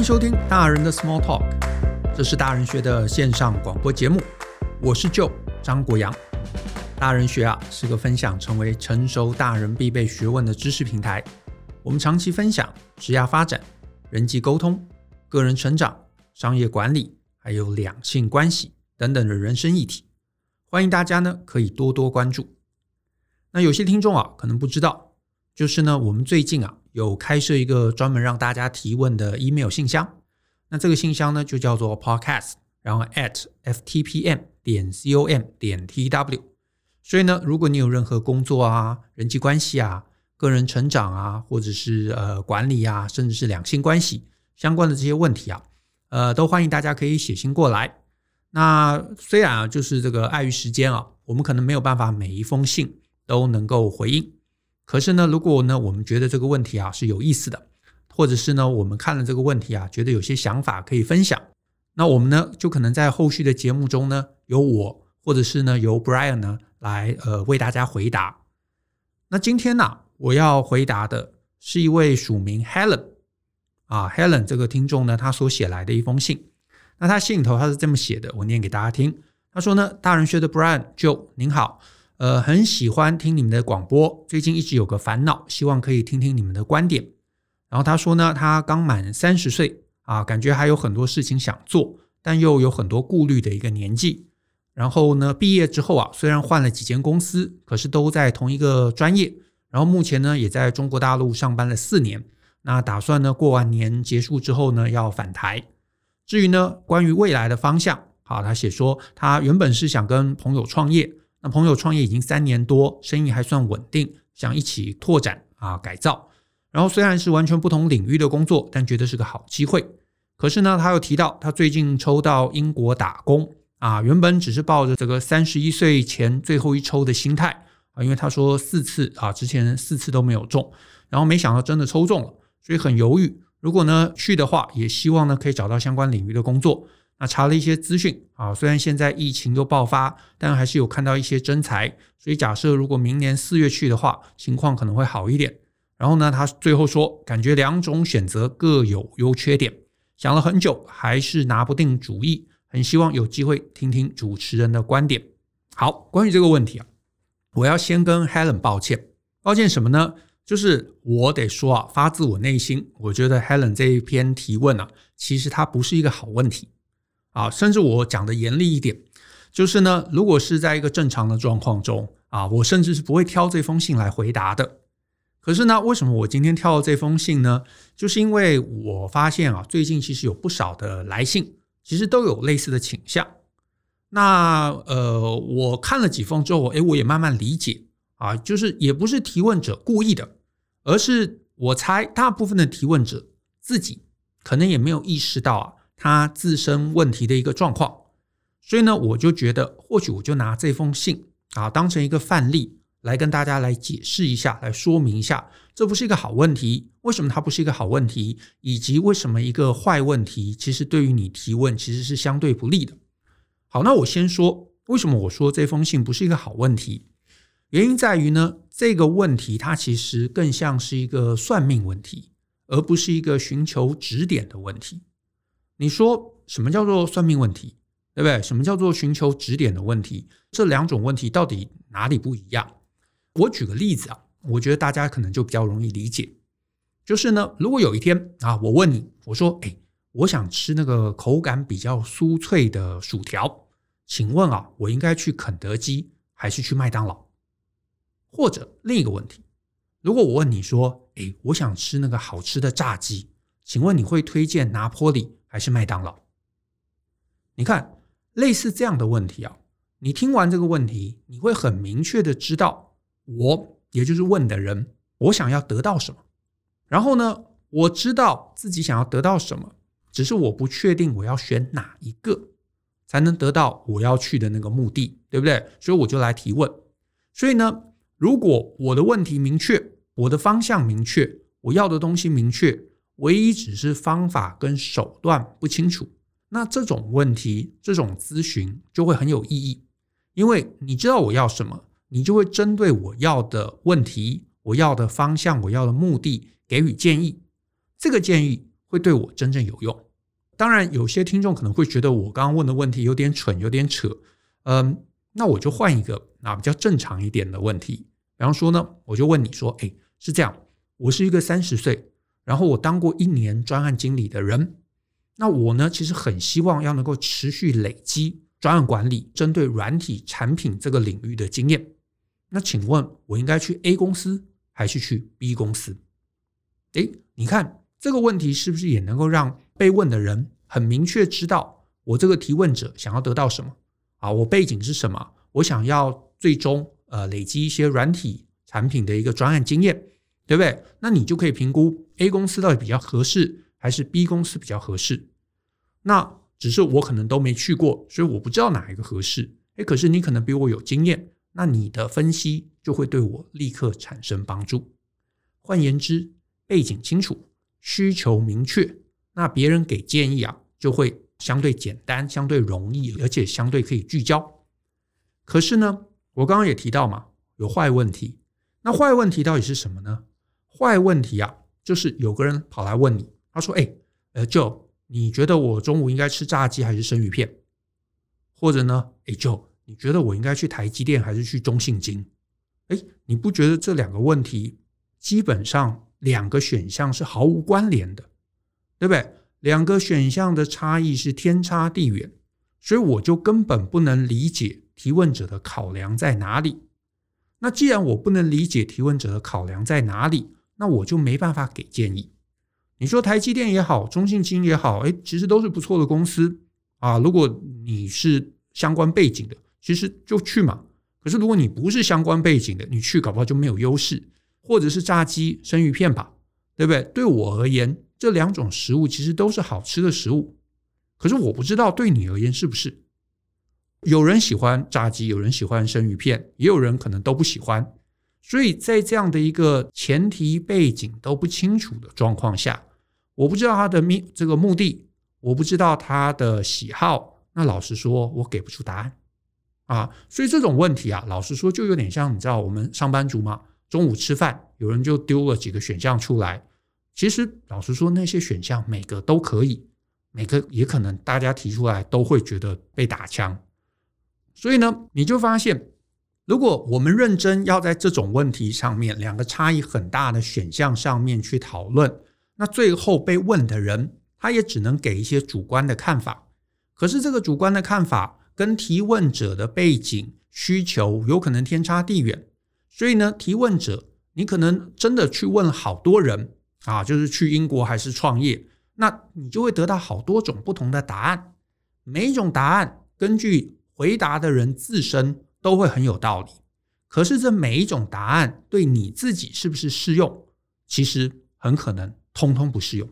迎收听大人的 Small Talk，这是大人学的线上广播节目。我是 Joe 张国阳。大人学啊是个分享成为成熟大人必备学问的知识平台。我们长期分享职业发展、人际沟通、个人成长、商业管理，还有两性关系等等的人生议题。欢迎大家呢可以多多关注。那有些听众啊可能不知道，就是呢我们最近啊。有开设一个专门让大家提问的 email 信箱，那这个信箱呢就叫做 podcast，然后 at ftpm 点 com 点 tw。所以呢，如果你有任何工作啊、人际关系啊、个人成长啊，或者是呃管理啊，甚至是两性关系相关的这些问题啊，呃，都欢迎大家可以写信过来。那虽然啊，就是这个碍于时间啊，我们可能没有办法每一封信都能够回应。可是呢，如果呢，我们觉得这个问题啊是有意思的，或者是呢，我们看了这个问题啊，觉得有些想法可以分享，那我们呢就可能在后续的节目中呢，由我或者是呢由 Brian 呢来呃为大家回答。那今天呢，我要回答的是一位署名 Helen 啊 Helen 这个听众呢，他所写来的一封信。那他信头他是这么写的，我念给大家听。他说呢，大人学的 Brian Joe 您好。呃，很喜欢听你们的广播，最近一直有个烦恼，希望可以听听你们的观点。然后他说呢，他刚满三十岁啊，感觉还有很多事情想做，但又有很多顾虑的一个年纪。然后呢，毕业之后啊，虽然换了几间公司，可是都在同一个专业。然后目前呢，也在中国大陆上班了四年。那打算呢，过完年结束之后呢，要返台。至于呢，关于未来的方向，好，他写说他原本是想跟朋友创业。那朋友创业已经三年多，生意还算稳定，想一起拓展啊改造。然后虽然是完全不同领域的工作，但觉得是个好机会。可是呢，他又提到他最近抽到英国打工啊，原本只是抱着这个三十一岁前最后一抽的心态啊，因为他说四次啊，之前四次都没有中，然后没想到真的抽中了，所以很犹豫。如果呢去的话，也希望呢可以找到相关领域的工作。那查了一些资讯啊，虽然现在疫情又爆发，但还是有看到一些真才，所以假设如果明年四月去的话，情况可能会好一点。然后呢，他最后说，感觉两种选择各有优缺点，想了很久，还是拿不定主意，很希望有机会听听主持人的观点。好，关于这个问题啊，我要先跟 Helen 抱歉，抱歉什么呢？就是我得说啊，发自我内心，我觉得 Helen 这一篇提问啊，其实它不是一个好问题。啊，甚至我讲的严厉一点，就是呢，如果是在一个正常的状况中啊，我甚至是不会挑这封信来回答的。可是呢，为什么我今天挑了这封信呢？就是因为我发现啊，最近其实有不少的来信，其实都有类似的倾向。那呃，我看了几封之后，诶，我也慢慢理解啊，就是也不是提问者故意的，而是我猜大部分的提问者自己可能也没有意识到啊。他自身问题的一个状况，所以呢，我就觉得或许我就拿这封信啊当成一个范例来跟大家来解释一下，来说明一下，这不是一个好问题，为什么它不是一个好问题，以及为什么一个坏问题其实对于你提问其实是相对不利的。好，那我先说为什么我说这封信不是一个好问题，原因在于呢，这个问题它其实更像是一个算命问题，而不是一个寻求指点的问题。你说什么叫做算命问题，对不对？什么叫做寻求指点的问题？这两种问题到底哪里不一样？我举个例子啊，我觉得大家可能就比较容易理解。就是呢，如果有一天啊，我问你，我说，哎，我想吃那个口感比较酥脆的薯条，请问啊，我应该去肯德基还是去麦当劳？或者另一个问题，如果我问你说，哎，我想吃那个好吃的炸鸡，请问你会推荐拿坡里还是麦当劳？你看，类似这样的问题啊，你听完这个问题，你会很明确的知道，我也就是问的人，我想要得到什么。然后呢，我知道自己想要得到什么，只是我不确定我要选哪一个才能得到我要去的那个目的，对不对？所以我就来提问。所以呢，如果我的问题明确，我的方向明确，我要的东西明确。唯一只是方法跟手段不清楚，那这种问题，这种咨询就会很有意义，因为你知道我要什么，你就会针对我要的问题、我要的方向、我要的目的给予建议。这个建议会对我真正有用。当然，有些听众可能会觉得我刚刚问的问题有点蠢，有点扯。嗯，那我就换一个啊比较正常一点的问题。比方说呢，我就问你说：“哎，是这样，我是一个三十岁，然后我当过一年专案经理的人，那我呢，其实很希望要能够持续累积专案管理针对软体产品这个领域的经验。那请问，我应该去 A 公司还是去 B 公司？”哎，你看这个问题是不是也能够让被问的人很明确知道我这个提问者想要得到什么啊？我背景是什么？我想要最终呃累积一些软体产品的一个专案经验，对不对？那你就可以评估 A 公司到底比较合适，还是 B 公司比较合适？那只是我可能都没去过，所以我不知道哪一个合适。诶，可是你可能比我有经验，那你的分析就会对我立刻产生帮助。换言之，背景清楚，需求明确，那别人给建议啊，就会相对简单、相对容易，而且相对可以聚焦。可是呢，我刚刚也提到嘛，有坏问题。那坏问题到底是什么呢？坏问题啊，就是有个人跑来问你，他说：“哎，呃，Joe，你觉得我中午应该吃炸鸡还是生鱼片？或者呢，哎，Joe，你觉得我应该去台积电还是去中信金？哎，你不觉得这两个问题基本上？”两个选项是毫无关联的，对不对？两个选项的差异是天差地远，所以我就根本不能理解提问者的考量在哪里。那既然我不能理解提问者的考量在哪里，那我就没办法给建议。你说台积电也好，中信金也好，哎，其实都是不错的公司啊。如果你是相关背景的，其实就去嘛。可是如果你不是相关背景的，你去搞不好就没有优势。或者是炸鸡、生鱼片吧，对不对？对我而言，这两种食物其实都是好吃的食物。可是我不知道对你而言是不是？有人喜欢炸鸡，有人喜欢生鱼片，也有人可能都不喜欢。所以在这样的一个前提背景都不清楚的状况下，我不知道他的目这个目的，我不知道他的喜好。那老实说，我给不出答案啊。所以这种问题啊，老实说，就有点像你知道我们上班族嘛？中午吃饭，有人就丢了几个选项出来。其实老实说，那些选项每个都可以，每个也可能大家提出来都会觉得被打枪。所以呢，你就发现，如果我们认真要在这种问题上面，两个差异很大的选项上面去讨论，那最后被问的人，他也只能给一些主观的看法。可是这个主观的看法跟提问者的背景需求有可能天差地远。所以呢，提问者，你可能真的去问好多人啊，就是去英国还是创业，那你就会得到好多种不同的答案。每一种答案根据回答的人自身都会很有道理，可是这每一种答案对你自己是不是适用，其实很可能通通不适用。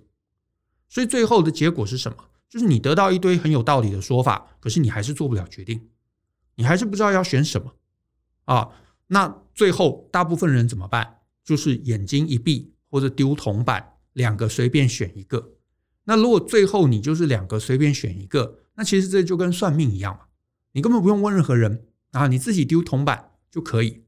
所以最后的结果是什么？就是你得到一堆很有道理的说法，可是你还是做不了决定，你还是不知道要选什么啊。那最后，大部分人怎么办？就是眼睛一闭，或者丢铜板，两个随便选一个。那如果最后你就是两个随便选一个，那其实这就跟算命一样嘛，你根本不用问任何人啊，你自己丢铜板就可以。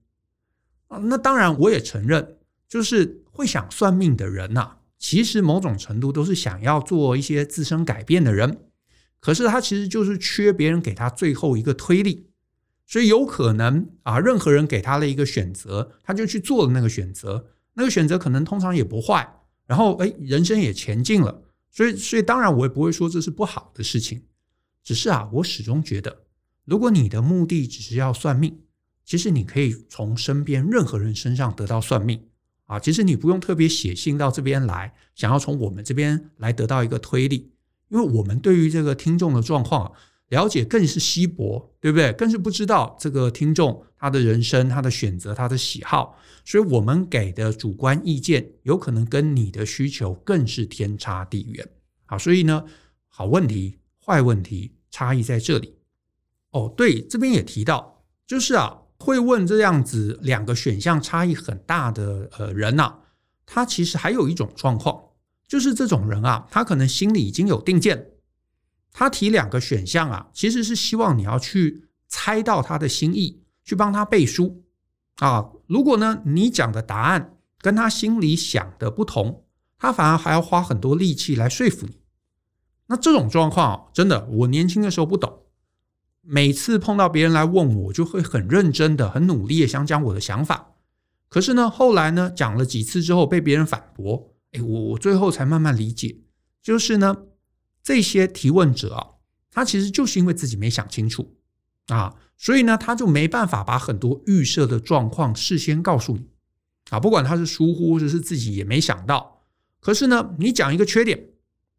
啊，那当然我也承认，就是会想算命的人呐，其实某种程度都是想要做一些自身改变的人，可是他其实就是缺别人给他最后一个推力。所以有可能啊，任何人给他了一个选择，他就去做了那个选择。那个选择可能通常也不坏，然后哎，人生也前进了。所以，所以当然我也不会说这是不好的事情。只是啊，我始终觉得，如果你的目的只是要算命，其实你可以从身边任何人身上得到算命啊。其实你不用特别写信到这边来，想要从我们这边来得到一个推力，因为我们对于这个听众的状况。了解更是稀薄，对不对？更是不知道这个听众他的人生、他的选择、他的喜好，所以我们给的主观意见有可能跟你的需求更是天差地远。好，所以呢，好问题、坏问题差异在这里。哦，对，这边也提到，就是啊，会问这样子两个选项差异很大的呃人呐、啊，他其实还有一种状况，就是这种人啊，他可能心里已经有定见。他提两个选项啊，其实是希望你要去猜到他的心意，去帮他背书啊。如果呢，你讲的答案跟他心里想的不同，他反而还要花很多力气来说服你。那这种状况，真的，我年轻的时候不懂。每次碰到别人来问我，我就会很认真的、很努力的想讲我的想法。可是呢，后来呢，讲了几次之后被别人反驳，哎，我我最后才慢慢理解，就是呢，这些提问者啊，他其实就是因为自己没想清楚啊，所以呢，他就没办法把很多预设的状况事先告诉你啊，不管他是疏忽，或者是自己也没想到。可是呢，你讲一个缺点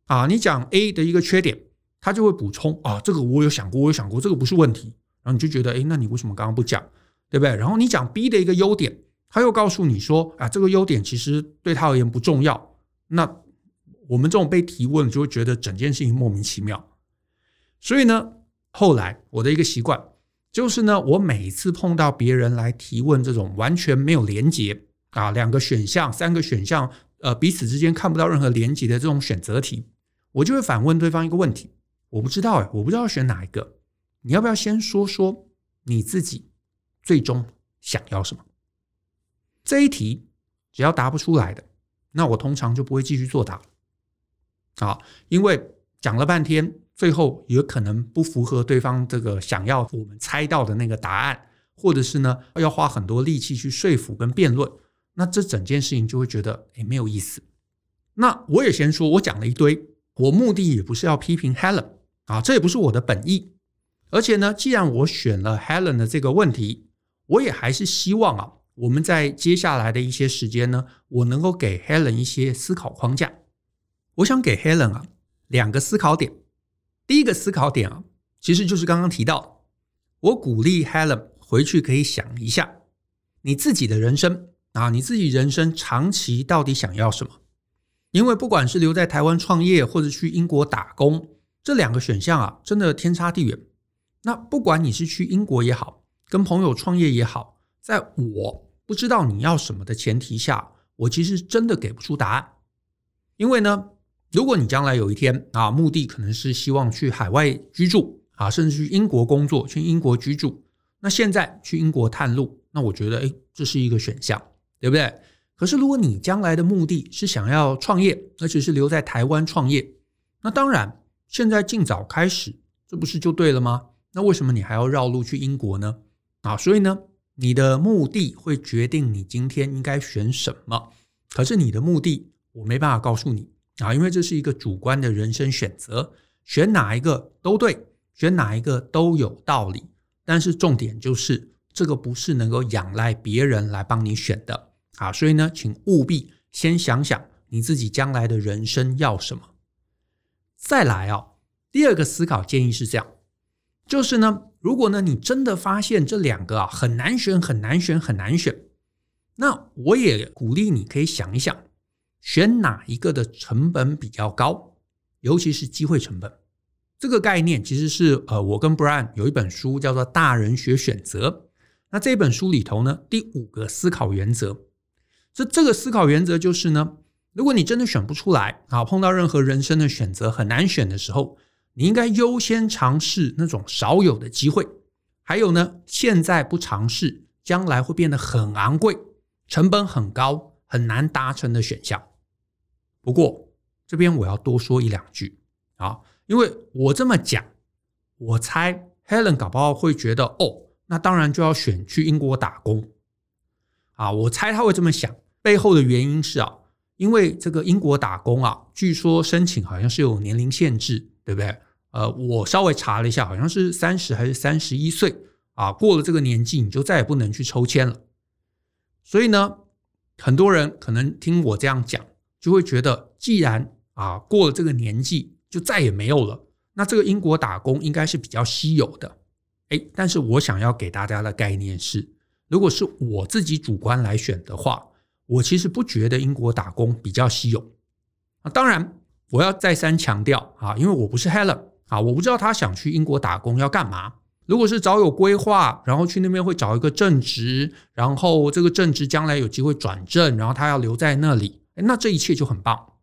啊，你讲 A 的一个缺点。他就会补充啊，这个我有想过，我有想过，这个不是问题。然后你就觉得，诶，那你为什么刚刚不讲，对不对？然后你讲 B 的一个优点，他又告诉你说，啊，这个优点其实对他而言不重要。那我们这种被提问就会觉得整件事情莫名其妙。所以呢，后来我的一个习惯就是呢，我每次碰到别人来提问这种完全没有连结啊，两个选项、三个选项，呃，彼此之间看不到任何连结的这种选择题，我就会反问对方一个问题。我不知道哎，我不知道要选哪一个。你要不要先说说你自己最终想要什么？这一题只要答不出来的，那我通常就不会继续作答。啊，因为讲了半天，最后也可能不符合对方这个想要我们猜到的那个答案，或者是呢要花很多力气去说服跟辩论，那这整件事情就会觉得诶没有意思。那我也先说，我讲了一堆，我目的也不是要批评 Helen。啊，这也不是我的本意，而且呢，既然我选了 Helen 的这个问题，我也还是希望啊，我们在接下来的一些时间呢，我能够给 Helen 一些思考框架。我想给 Helen 啊两个思考点。第一个思考点啊，其实就是刚刚提到，我鼓励 Helen 回去可以想一下你自己的人生啊，你自己人生长期到底想要什么？因为不管是留在台湾创业，或者去英国打工。这两个选项啊，真的天差地远。那不管你是去英国也好，跟朋友创业也好，在我不知道你要什么的前提下，我其实真的给不出答案。因为呢，如果你将来有一天啊，目的可能是希望去海外居住啊，甚至去英国工作，去英国居住，那现在去英国探路，那我觉得，诶，这是一个选项，对不对？可是如果你将来的目的是想要创业，而且是留在台湾创业，那当然。现在尽早开始，这不是就对了吗？那为什么你还要绕路去英国呢？啊，所以呢，你的目的会决定你今天应该选什么。可是你的目的，我没办法告诉你啊，因为这是一个主观的人生选择，选哪一个都对，选哪一个都有道理。但是重点就是，这个不是能够仰赖别人来帮你选的啊。所以呢，请务必先想想你自己将来的人生要什么。再来、哦，第二个思考建议是这样，就是呢，如果呢你真的发现这两个啊很难选、很难选、很难选，那我也鼓励你可以想一想，选哪一个的成本比较高，尤其是机会成本。这个概念其实是呃，我跟 Brian 有一本书叫做《大人学选择》，那这本书里头呢，第五个思考原则，这这个思考原则就是呢。如果你真的选不出来啊，碰到任何人生的选择很难选的时候，你应该优先尝试那种少有的机会。还有呢，现在不尝试，将来会变得很昂贵、成本很高、很难达成的选项。不过这边我要多说一两句啊，因为我这么讲，我猜 Helen 搞不好会觉得哦，那当然就要选去英国打工啊。我猜他会这么想，背后的原因是啊。因为这个英国打工啊，据说申请好像是有年龄限制，对不对？呃，我稍微查了一下，好像是三十还是三十一岁啊，过了这个年纪你就再也不能去抽签了。所以呢，很多人可能听我这样讲，就会觉得，既然啊过了这个年纪就再也没有了，那这个英国打工应该是比较稀有的。诶，但是我想要给大家的概念是，如果是我自己主观来选的话。我其实不觉得英国打工比较稀有啊，当然我要再三强调啊，因为我不是 Helen 啊，我不知道他想去英国打工要干嘛。如果是早有规划，然后去那边会找一个正职，然后这个正职将来有机会转正，然后他要留在那里，那这一切就很棒。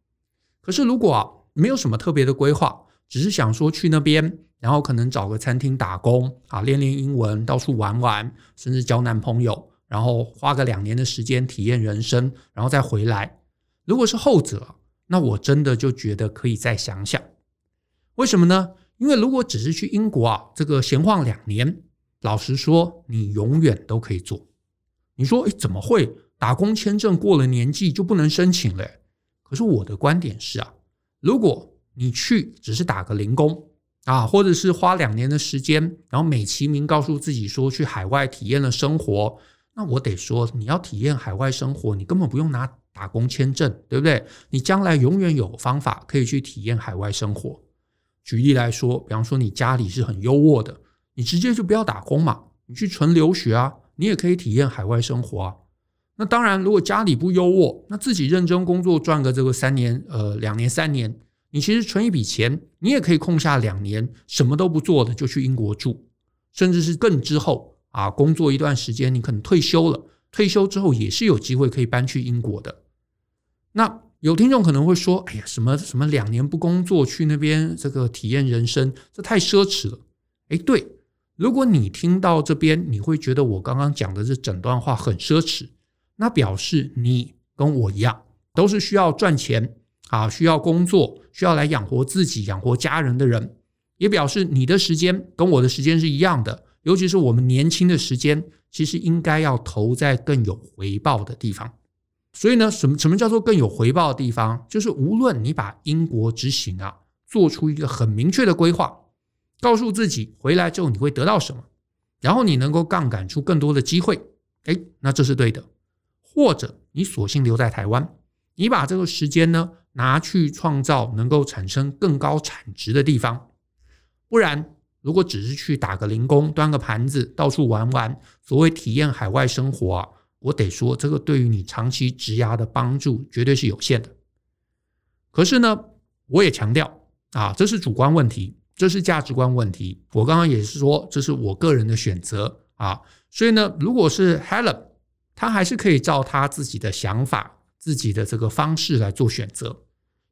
可是如果啊，没有什么特别的规划，只是想说去那边，然后可能找个餐厅打工啊，练练英文，到处玩玩，甚至交男朋友。然后花个两年的时间体验人生，然后再回来。如果是后者，那我真的就觉得可以再想想。为什么呢？因为如果只是去英国啊，这个闲晃两年，老实说，你永远都可以做。你说，诶，怎么会？打工签证过了年纪就不能申请了？可是我的观点是啊，如果你去只是打个零工啊，或者是花两年的时间，然后美其名告诉自己说去海外体验了生活，那我得说，你要体验海外生活，你根本不用拿打工签证，对不对？你将来永远有方法可以去体验海外生活。举例来说，比方说你家里是很优渥的，你直接就不要打工嘛，你去纯留学啊，你也可以体验海外生活啊。那当然，如果家里不优渥，那自己认真工作赚个这个三年，呃，两年三年，你其实存一笔钱，你也可以空下两年，什么都不做的就去英国住，甚至是更之后啊，工作一段时间，你可能退休了，退休之后也是有机会可以搬去英国的。那有听众可能会说，哎呀，什么什么两年不工作去那边这个体验人生，这太奢侈了。哎，对，如果你听到这边，你会觉得我刚刚讲的这整段话很奢侈。那表示你跟我一样，都是需要赚钱啊，需要工作，需要来养活自己、养活家人的人，也表示你的时间跟我的时间是一样的。尤其是我们年轻的时间，其实应该要投在更有回报的地方。所以呢，什么什么叫做更有回报的地方？就是无论你把英国之行啊，做出一个很明确的规划，告诉自己回来之后你会得到什么，然后你能够杠杆出更多的机会，诶，那这是对的。或者你索性留在台湾，你把这个时间呢拿去创造能够产生更高产值的地方。不然，如果只是去打个零工、端个盘子、到处玩玩，所谓体验海外生活啊，我得说，这个对于你长期职涯的帮助绝对是有限的。可是呢，我也强调啊，这是主观问题，这是价值观问题。我刚刚也是说，这是我个人的选择啊。所以呢，如果是 Helen。他还是可以照他自己的想法、自己的这个方式来做选择，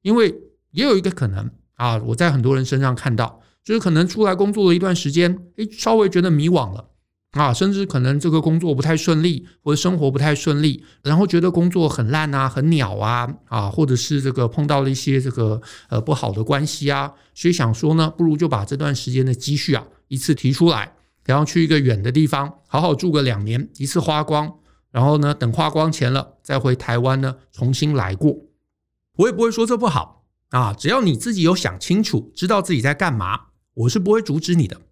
因为也有一个可能啊，我在很多人身上看到，就是可能出来工作了一段时间，诶，稍微觉得迷惘了啊，甚至可能这个工作不太顺利，或者生活不太顺利，然后觉得工作很烂啊、很鸟啊啊，或者是这个碰到了一些这个呃不好的关系啊，所以想说呢，不如就把这段时间的积蓄啊一次提出来，然后去一个远的地方好好住个两年，一次花光。然后呢，等花光钱了，再回台湾呢，重新来过。我也不会说这不好啊，只要你自己有想清楚，知道自己在干嘛，我是不会阻止你的。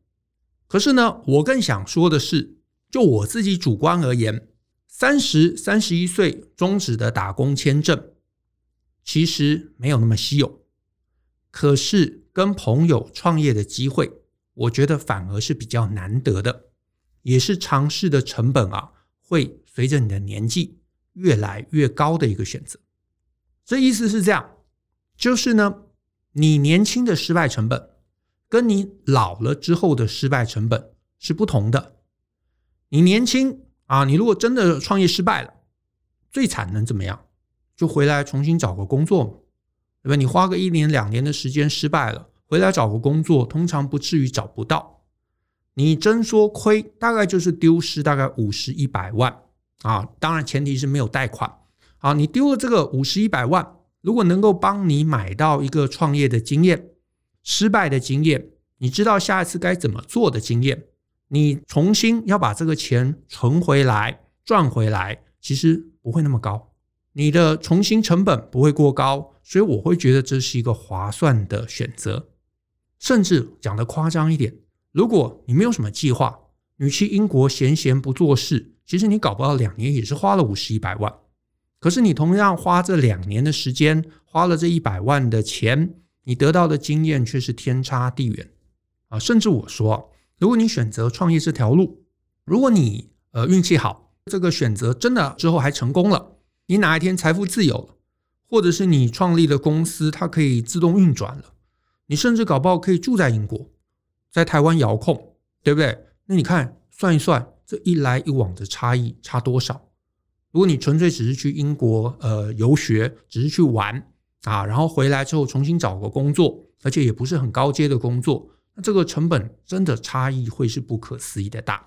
可是呢，我更想说的是，就我自己主观而言，三十、三十一岁终止的打工签证，其实没有那么稀有。可是跟朋友创业的机会，我觉得反而是比较难得的，也是尝试的成本啊，会。随着你的年纪越来越高的一个选择，这意思是这样，就是呢，你年轻的失败成本跟你老了之后的失败成本是不同的。你年轻啊，你如果真的创业失败了，最惨能怎么样？就回来重新找个工作嘛，对吧？你花个一年两年的时间失败了，回来找个工作，通常不至于找不到。你真说亏，大概就是丢失大概五十一百万。啊，当然前提是没有贷款。好，你丢了这个五十一百万，如果能够帮你买到一个创业的经验、失败的经验，你知道下一次该怎么做的经验，你重新要把这个钱存回来、赚回来，其实不会那么高，你的重新成本不会过高，所以我会觉得这是一个划算的选择。甚至讲得夸张一点，如果你没有什么计划，你去英国闲闲不做事。其实你搞不到两年，也是花了五十一百万。可是你同样花这两年的时间，花了这一百万的钱，你得到的经验却是天差地远啊！甚至我说，如果你选择创业这条路，如果你呃运气好，这个选择真的之后还成功了，你哪一天财富自由了，或者是你创立的公司它可以自动运转了，你甚至搞不好可以住在英国，在台湾遥控，对不对？那你看算一算。这一来一往的差异差多少？如果你纯粹只是去英国呃游学，只是去玩啊，然后回来之后重新找个工作，而且也不是很高阶的工作，那这个成本真的差异会是不可思议的大。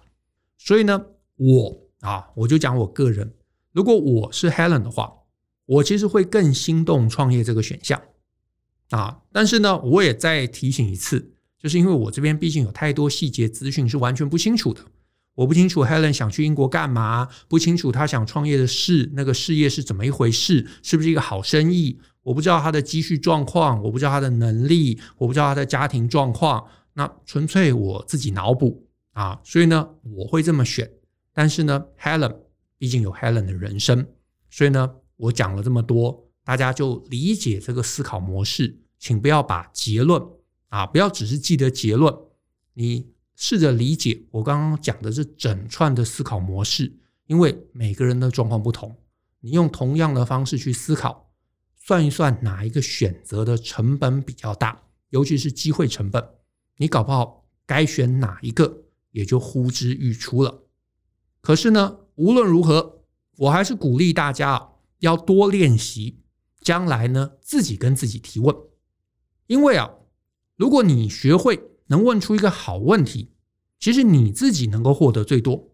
所以呢，我啊，我就讲我个人，如果我是 Helen 的话，我其实会更心动创业这个选项啊。但是呢，我也再提醒一次，就是因为我这边毕竟有太多细节资讯是完全不清楚的。我不清楚 Helen 想去英国干嘛，不清楚他想创业的事，那个事业是怎么一回事，是不是一个好生意？我不知道他的积蓄状况，我不知道他的能力，我不知道他的家庭状况，那纯粹我自己脑补啊。所以呢，我会这么选。但是呢，Helen 毕竟有 Helen 的人生，所以呢，我讲了这么多，大家就理解这个思考模式，请不要把结论啊，不要只是记得结论，你。试着理解我刚刚讲的这整串的思考模式，因为每个人的状况不同，你用同样的方式去思考，算一算哪一个选择的成本比较大，尤其是机会成本，你搞不好该选哪一个也就呼之欲出了。可是呢，无论如何，我还是鼓励大家啊，要多练习，将来呢自己跟自己提问，因为啊，如果你学会。能问出一个好问题，其实你自己能够获得最多。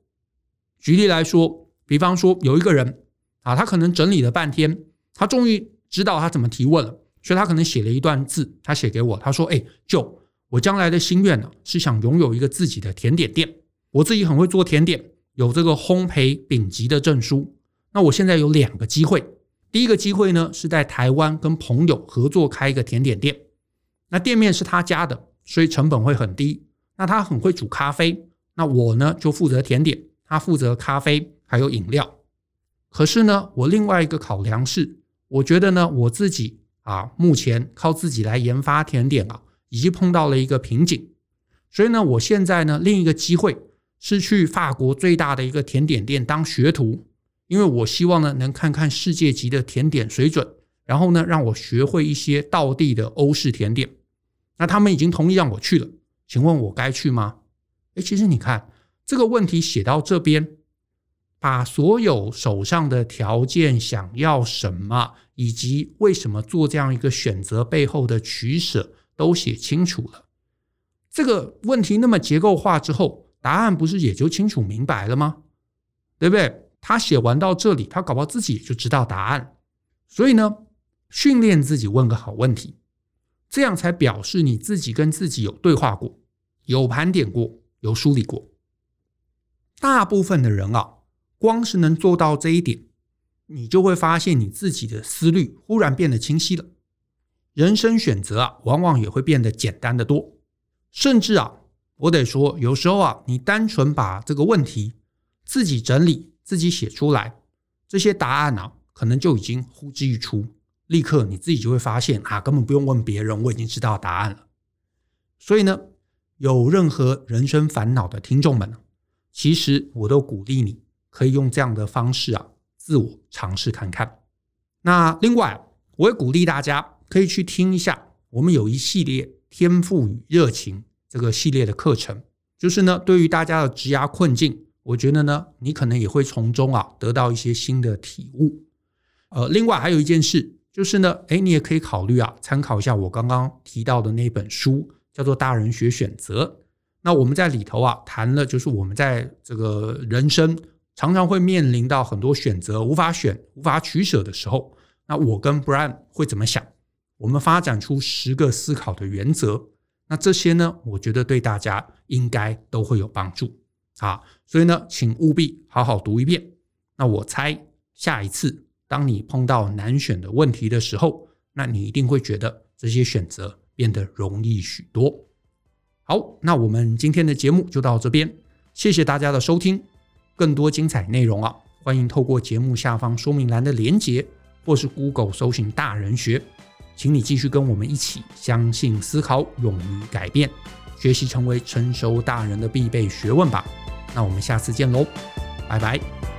举例来说，比方说有一个人啊，他可能整理了半天，他终于知道他怎么提问了，所以他可能写了一段字，他写给我，他说：“哎，就我将来的心愿呢，是想拥有一个自己的甜点店。我自己很会做甜点，有这个烘焙丙级的证书。那我现在有两个机会，第一个机会呢是在台湾跟朋友合作开一个甜点店，那店面是他家的。”所以成本会很低。那他很会煮咖啡，那我呢就负责甜点，他负责咖啡还有饮料。可是呢，我另外一个考量是，我觉得呢我自己啊，目前靠自己来研发甜点啊，已经碰到了一个瓶颈。所以呢，我现在呢另一个机会是去法国最大的一个甜点店当学徒，因为我希望呢能看看世界级的甜点水准，然后呢让我学会一些道地的欧式甜点。那他们已经同意让我去了，请问我该去吗？哎，其实你看这个问题写到这边，把所有手上的条件、想要什么，以及为什么做这样一个选择背后的取舍都写清楚了。这个问题那么结构化之后，答案不是也就清楚明白了吗？对不对？他写完到这里，他搞不好自己也就知道答案。所以呢，训练自己问个好问题。这样才表示你自己跟自己有对话过，有盘点过，有梳理过。大部分的人啊，光是能做到这一点，你就会发现你自己的思虑忽然变得清晰了。人生选择啊，往往也会变得简单的多。甚至啊，我得说，有时候啊，你单纯把这个问题自己整理、自己写出来，这些答案啊，可能就已经呼之欲出。立刻你自己就会发现啊，根本不用问别人，我已经知道答案了。所以呢，有任何人生烦恼的听众们，其实我都鼓励你可以用这样的方式啊，自我尝试看看。那另外，我也鼓励大家可以去听一下我们有一系列天赋与热情这个系列的课程，就是呢，对于大家的职涯困境，我觉得呢，你可能也会从中啊得到一些新的体悟。呃，另外还有一件事。就是呢，诶，你也可以考虑啊，参考一下我刚刚提到的那本书，叫做《大人学选择》。那我们在里头啊，谈了就是我们在这个人生常常会面临到很多选择，无法选、无法取舍的时候，那我跟 Brian 会怎么想？我们发展出十个思考的原则。那这些呢，我觉得对大家应该都会有帮助啊。所以呢，请务必好好读一遍。那我猜下一次。当你碰到难选的问题的时候，那你一定会觉得这些选择变得容易许多。好，那我们今天的节目就到这边，谢谢大家的收听。更多精彩内容啊，欢迎透过节目下方说明栏的连结，或是 Google 搜寻“大人学”，请你继续跟我们一起相信、思考、勇于改变，学习成为成熟大人的必备学问吧。那我们下次见喽，拜拜。